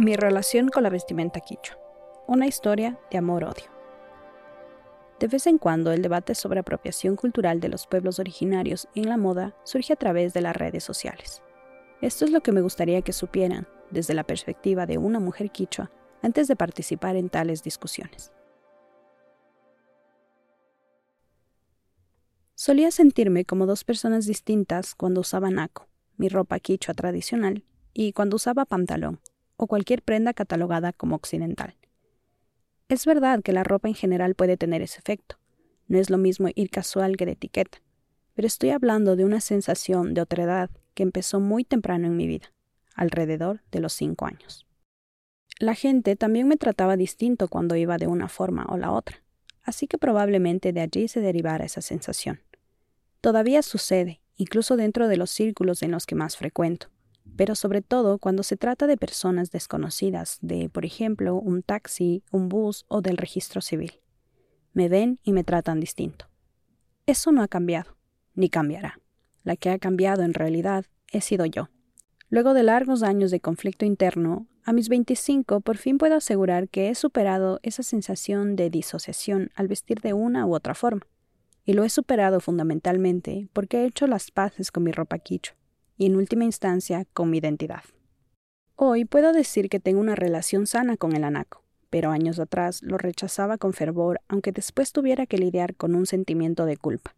Mi relación con la vestimenta quichua. Una historia de amor-odio. De vez en cuando el debate sobre apropiación cultural de los pueblos originarios en la moda surge a través de las redes sociales. Esto es lo que me gustaría que supieran desde la perspectiva de una mujer quichua antes de participar en tales discusiones. Solía sentirme como dos personas distintas cuando usaba naco, mi ropa quichua tradicional, y cuando usaba pantalón, o cualquier prenda catalogada como occidental. Es verdad que la ropa en general puede tener ese efecto. No es lo mismo ir casual que de etiqueta, pero estoy hablando de una sensación de otredad que empezó muy temprano en mi vida, alrededor de los cinco años. La gente también me trataba distinto cuando iba de una forma o la otra, así que probablemente de allí se derivara esa sensación. Todavía sucede, incluso dentro de los círculos en los que más frecuento pero sobre todo cuando se trata de personas desconocidas, de, por ejemplo, un taxi, un bus o del registro civil. Me ven y me tratan distinto. Eso no ha cambiado, ni cambiará. La que ha cambiado en realidad he sido yo. Luego de largos años de conflicto interno, a mis 25 por fin puedo asegurar que he superado esa sensación de disociación al vestir de una u otra forma. Y lo he superado fundamentalmente porque he hecho las paces con mi ropa quicho y en última instancia con mi identidad. Hoy puedo decir que tengo una relación sana con el anaco, pero años atrás lo rechazaba con fervor aunque después tuviera que lidiar con un sentimiento de culpa.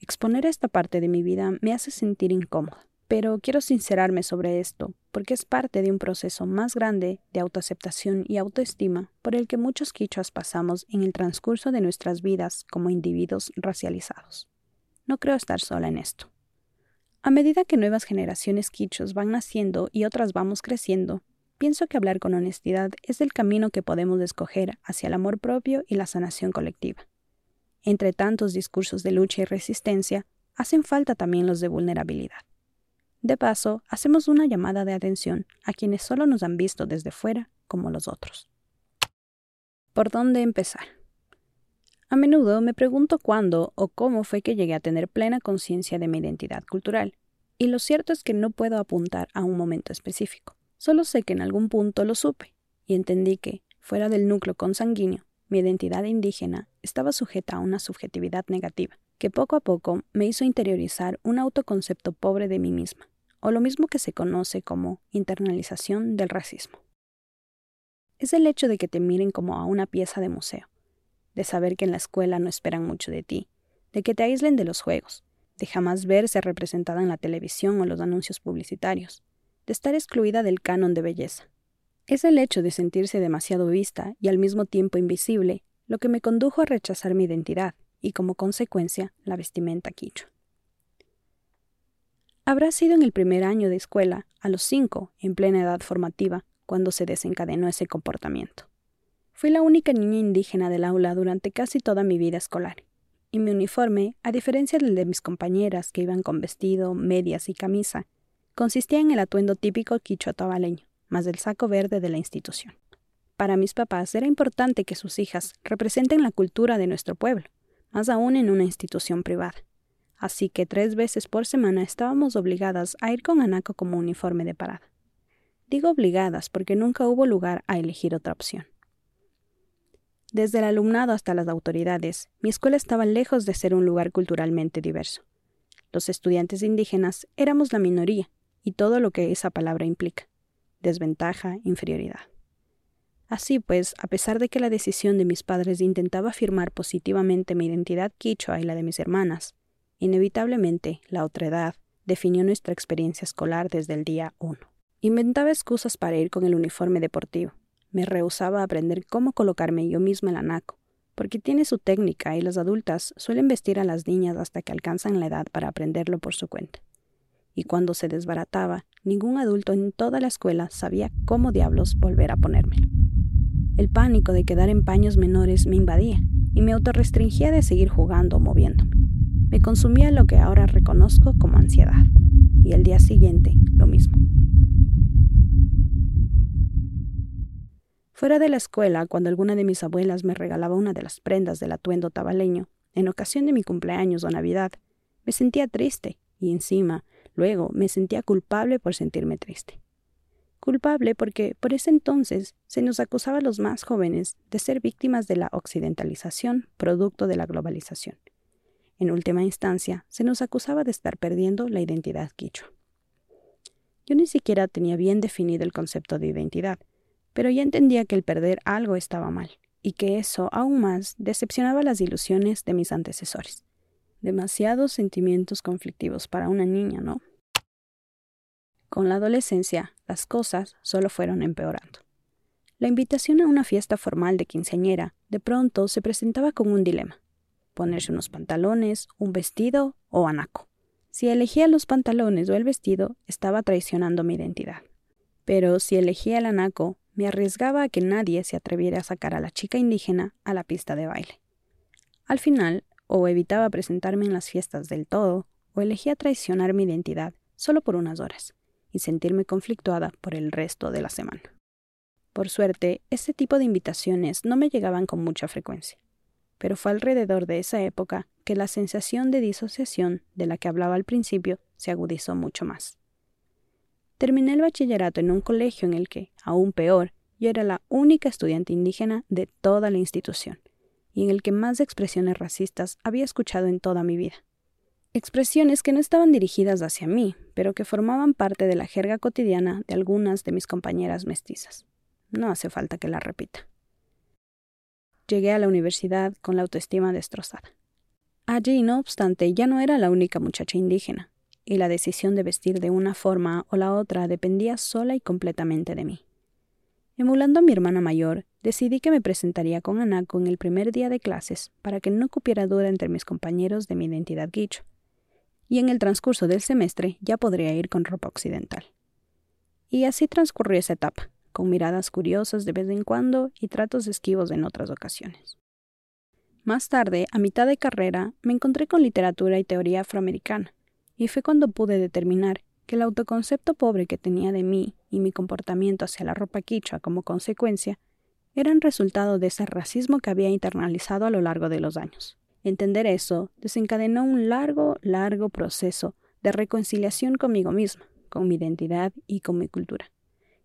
Exponer esta parte de mi vida me hace sentir incómoda, pero quiero sincerarme sobre esto porque es parte de un proceso más grande de autoaceptación y autoestima por el que muchos quichuas pasamos en el transcurso de nuestras vidas como individuos racializados. No creo estar sola en esto. A medida que nuevas generaciones quichos van naciendo y otras vamos creciendo, pienso que hablar con honestidad es el camino que podemos escoger hacia el amor propio y la sanación colectiva. Entre tantos discursos de lucha y resistencia, hacen falta también los de vulnerabilidad. De paso, hacemos una llamada de atención a quienes solo nos han visto desde fuera como los otros. ¿Por dónde empezar? A menudo me pregunto cuándo o cómo fue que llegué a tener plena conciencia de mi identidad cultural, y lo cierto es que no puedo apuntar a un momento específico. Solo sé que en algún punto lo supe, y entendí que, fuera del núcleo consanguíneo, mi identidad indígena estaba sujeta a una subjetividad negativa, que poco a poco me hizo interiorizar un autoconcepto pobre de mí misma, o lo mismo que se conoce como internalización del racismo. Es el hecho de que te miren como a una pieza de museo, de saber que en la escuela no esperan mucho de ti, de que te aíslen de los juegos, de jamás verse representada en la televisión o los anuncios publicitarios, de estar excluida del canon de belleza. Es el hecho de sentirse demasiado vista y al mismo tiempo invisible lo que me condujo a rechazar mi identidad y como consecuencia la vestimenta quichua. Habrá sido en el primer año de escuela, a los cinco, en plena edad formativa, cuando se desencadenó ese comportamiento. Fui la única niña indígena del aula durante casi toda mi vida escolar, y mi uniforme, a diferencia del de mis compañeras que iban con vestido, medias y camisa, consistía en el atuendo típico quichua tabaleño, más del saco verde de la institución. Para mis papás era importante que sus hijas representen la cultura de nuestro pueblo, más aún en una institución privada. Así que tres veces por semana estábamos obligadas a ir con anaco como uniforme de parada. Digo obligadas porque nunca hubo lugar a elegir otra opción. Desde el alumnado hasta las autoridades, mi escuela estaba lejos de ser un lugar culturalmente diverso. Los estudiantes indígenas éramos la minoría, y todo lo que esa palabra implica desventaja, inferioridad. Así pues, a pesar de que la decisión de mis padres intentaba afirmar positivamente mi identidad quichua y la de mis hermanas, inevitablemente la otredad definió nuestra experiencia escolar desde el día uno. Inventaba excusas para ir con el uniforme deportivo, me rehusaba a aprender cómo colocarme yo misma el anaco, porque tiene su técnica y las adultas suelen vestir a las niñas hasta que alcanzan la edad para aprenderlo por su cuenta. Y cuando se desbarataba, ningún adulto en toda la escuela sabía cómo diablos volver a ponérmelo. El pánico de quedar en paños menores me invadía y me autorrestringía de seguir jugando o moviéndome. Me consumía lo que ahora reconozco como ansiedad. Y el día siguiente, lo mismo. Fuera de la escuela, cuando alguna de mis abuelas me regalaba una de las prendas del atuendo tabaleño, en ocasión de mi cumpleaños o Navidad, me sentía triste y encima, luego, me sentía culpable por sentirme triste. Culpable porque por ese entonces se nos acusaba a los más jóvenes de ser víctimas de la occidentalización producto de la globalización. En última instancia, se nos acusaba de estar perdiendo la identidad quichua. Yo ni siquiera tenía bien definido el concepto de identidad, pero ya entendía que el perder algo estaba mal, y que eso aún más decepcionaba las ilusiones de mis antecesores. Demasiados sentimientos conflictivos para una niña, ¿no? Con la adolescencia, las cosas solo fueron empeorando. La invitación a una fiesta formal de quinceañera de pronto se presentaba con un dilema: ponerse unos pantalones, un vestido o anaco. Si elegía los pantalones o el vestido, estaba traicionando mi identidad. Pero si elegía el anaco, me arriesgaba a que nadie se atreviera a sacar a la chica indígena a la pista de baile. Al final, o evitaba presentarme en las fiestas del todo, o elegía traicionar mi identidad solo por unas horas y sentirme conflictuada por el resto de la semana. Por suerte, este tipo de invitaciones no me llegaban con mucha frecuencia, pero fue alrededor de esa época que la sensación de disociación de la que hablaba al principio se agudizó mucho más. Terminé el bachillerato en un colegio en el que, aún peor, yo era la única estudiante indígena de toda la institución, y en el que más expresiones racistas había escuchado en toda mi vida expresiones que no estaban dirigidas hacia mí, pero que formaban parte de la jerga cotidiana de algunas de mis compañeras mestizas. No hace falta que la repita. Llegué a la universidad con la autoestima destrozada. Allí, no obstante, ya no era la única muchacha indígena, y la decisión de vestir de una forma o la otra dependía sola y completamente de mí. Emulando a mi hermana mayor, decidí que me presentaría con Anako en el primer día de clases para que no cupiera duda entre mis compañeros de mi identidad guicho y en el transcurso del semestre ya podría ir con ropa occidental. Y así transcurrió esa etapa, con miradas curiosas de vez en cuando y tratos esquivos en otras ocasiones. Más tarde, a mitad de carrera, me encontré con literatura y teoría afroamericana, y fue cuando pude determinar que el autoconcepto pobre que tenía de mí y mi comportamiento hacia la ropa quichua como consecuencia eran resultado de ese racismo que había internalizado a lo largo de los años. Entender eso desencadenó un largo, largo proceso de reconciliación conmigo misma, con mi identidad y con mi cultura,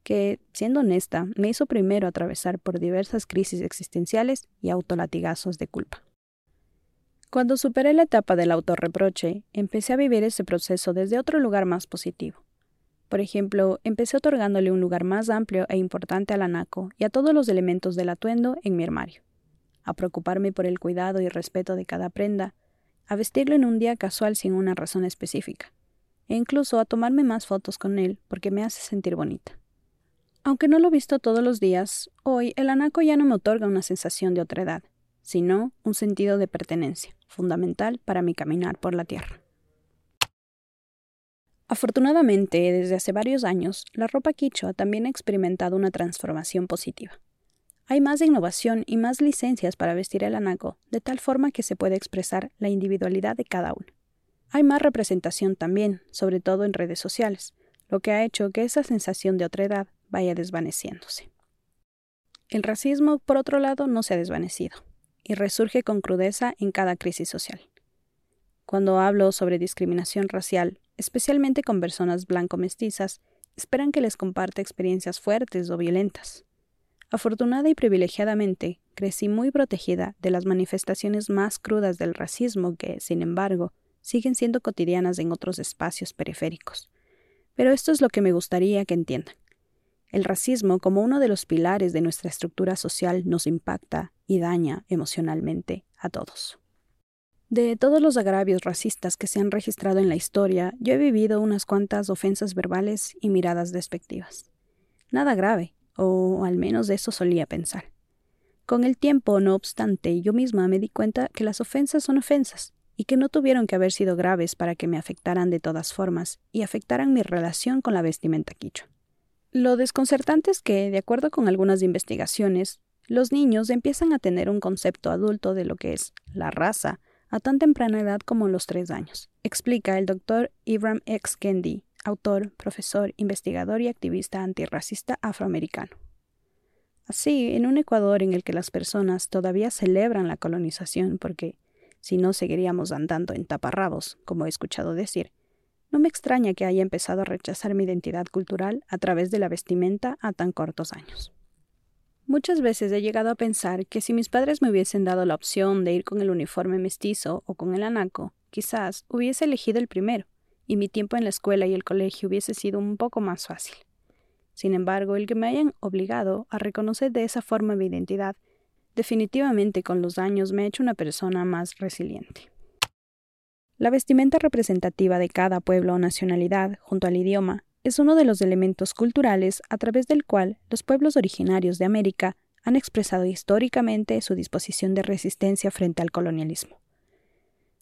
que, siendo honesta, me hizo primero atravesar por diversas crisis existenciales y autolatigazos de culpa. Cuando superé la etapa del autorreproche, empecé a vivir ese proceso desde otro lugar más positivo. Por ejemplo, empecé otorgándole un lugar más amplio e importante al anaco y a todos los elementos del atuendo en mi armario a preocuparme por el cuidado y respeto de cada prenda, a vestirlo en un día casual sin una razón específica, e incluso a tomarme más fotos con él porque me hace sentir bonita. Aunque no lo he visto todos los días, hoy el anaco ya no me otorga una sensación de otredad, sino un sentido de pertenencia, fundamental para mi caminar por la tierra. Afortunadamente, desde hace varios años, la ropa quichua también ha experimentado una transformación positiva. Hay más innovación y más licencias para vestir el anaco, de tal forma que se puede expresar la individualidad de cada uno. Hay más representación también, sobre todo en redes sociales, lo que ha hecho que esa sensación de otredad vaya desvaneciéndose. El racismo, por otro lado, no se ha desvanecido, y resurge con crudeza en cada crisis social. Cuando hablo sobre discriminación racial, especialmente con personas blanco-mestizas, esperan que les comparte experiencias fuertes o violentas. Afortunada y privilegiadamente, crecí muy protegida de las manifestaciones más crudas del racismo que, sin embargo, siguen siendo cotidianas en otros espacios periféricos. Pero esto es lo que me gustaría que entiendan. El racismo, como uno de los pilares de nuestra estructura social, nos impacta y daña emocionalmente a todos. De todos los agravios racistas que se han registrado en la historia, yo he vivido unas cuantas ofensas verbales y miradas despectivas. Nada grave, o al menos eso solía pensar. Con el tiempo, no obstante, yo misma me di cuenta que las ofensas son ofensas, y que no tuvieron que haber sido graves para que me afectaran de todas formas y afectaran mi relación con la vestimenta quichua. Lo desconcertante es que, de acuerdo con algunas investigaciones, los niños empiezan a tener un concepto adulto de lo que es la raza a tan temprana edad como los tres años, explica el doctor Ibram X. Kendi, autor, profesor, investigador y activista antirracista afroamericano. Así, en un Ecuador en el que las personas todavía celebran la colonización porque, si no, seguiríamos andando en taparrabos, como he escuchado decir, no me extraña que haya empezado a rechazar mi identidad cultural a través de la vestimenta a tan cortos años. Muchas veces he llegado a pensar que si mis padres me hubiesen dado la opción de ir con el uniforme mestizo o con el anaco, quizás hubiese elegido el primero, y mi tiempo en la escuela y el colegio hubiese sido un poco más fácil. Sin embargo, el que me hayan obligado a reconocer de esa forma mi identidad, definitivamente con los años me ha hecho una persona más resiliente. La vestimenta representativa de cada pueblo o nacionalidad, junto al idioma, es uno de los elementos culturales a través del cual los pueblos originarios de América han expresado históricamente su disposición de resistencia frente al colonialismo.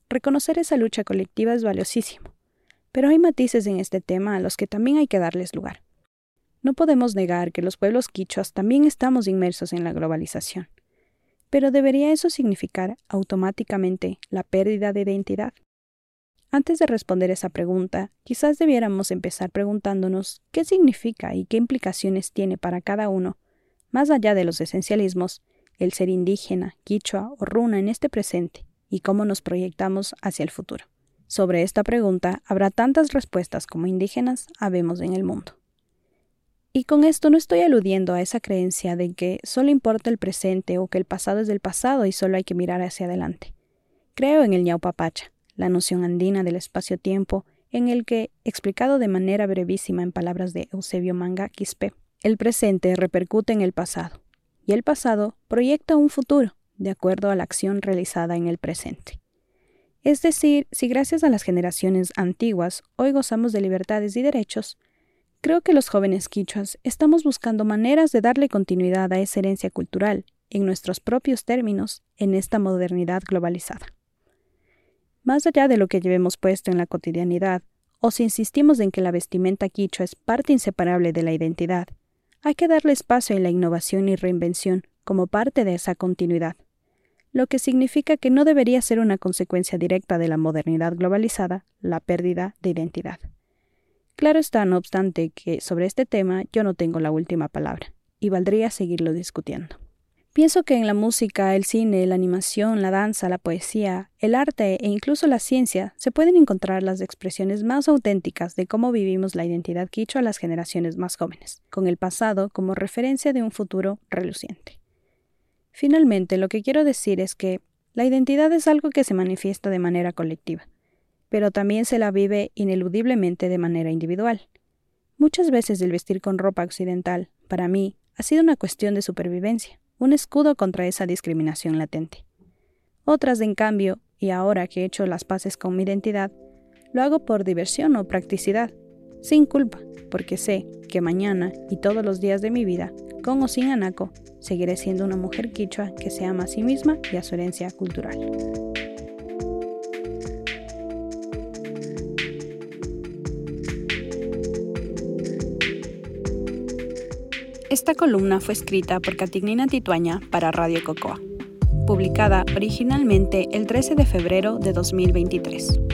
Reconocer esa lucha colectiva es valiosísimo, pero hay matices en este tema a los que también hay que darles lugar. No podemos negar que los pueblos quichuas también estamos inmersos en la globalización, pero ¿debería eso significar automáticamente la pérdida de identidad? Antes de responder esa pregunta, quizás debiéramos empezar preguntándonos qué significa y qué implicaciones tiene para cada uno, más allá de los esencialismos, el ser indígena, quichua o runa en este presente y cómo nos proyectamos hacia el futuro. Sobre esta pregunta habrá tantas respuestas como indígenas habemos en el mundo. Y con esto no estoy aludiendo a esa creencia de que solo importa el presente o que el pasado es del pasado y solo hay que mirar hacia adelante. Creo en el ñaupapacha, la noción andina del espacio-tiempo, en el que, explicado de manera brevísima en palabras de Eusebio Manga Quispe, el presente repercute en el pasado, y el pasado proyecta un futuro, de acuerdo a la acción realizada en el presente. Es decir, si gracias a las generaciones antiguas hoy gozamos de libertades y derechos, creo que los jóvenes quichuas estamos buscando maneras de darle continuidad a esa herencia cultural, en nuestros propios términos, en esta modernidad globalizada. Más allá de lo que llevemos puesto en la cotidianidad, o si insistimos en que la vestimenta quichua es parte inseparable de la identidad, hay que darle espacio a la innovación y reinvención como parte de esa continuidad, lo que significa que no debería ser una consecuencia directa de la modernidad globalizada la pérdida de identidad. Claro está, no obstante, que sobre este tema yo no tengo la última palabra, y valdría seguirlo discutiendo. Pienso que en la música, el cine, la animación, la danza, la poesía, el arte e incluso la ciencia se pueden encontrar las expresiones más auténticas de cómo vivimos la identidad quichua a las generaciones más jóvenes, con el pasado como referencia de un futuro reluciente. Finalmente, lo que quiero decir es que la identidad es algo que se manifiesta de manera colectiva, pero también se la vive ineludiblemente de manera individual. Muchas veces el vestir con ropa occidental, para mí, ha sido una cuestión de supervivencia un escudo contra esa discriminación latente. Otras, en cambio, y ahora que he hecho las paces con mi identidad, lo hago por diversión o practicidad, sin culpa, porque sé que mañana y todos los días de mi vida, con o sin anaco, seguiré siendo una mujer quichua que se ama a sí misma y a su herencia cultural. Esta columna fue escrita por Catignina Tituaña para Radio Cocoa, publicada originalmente el 13 de febrero de 2023.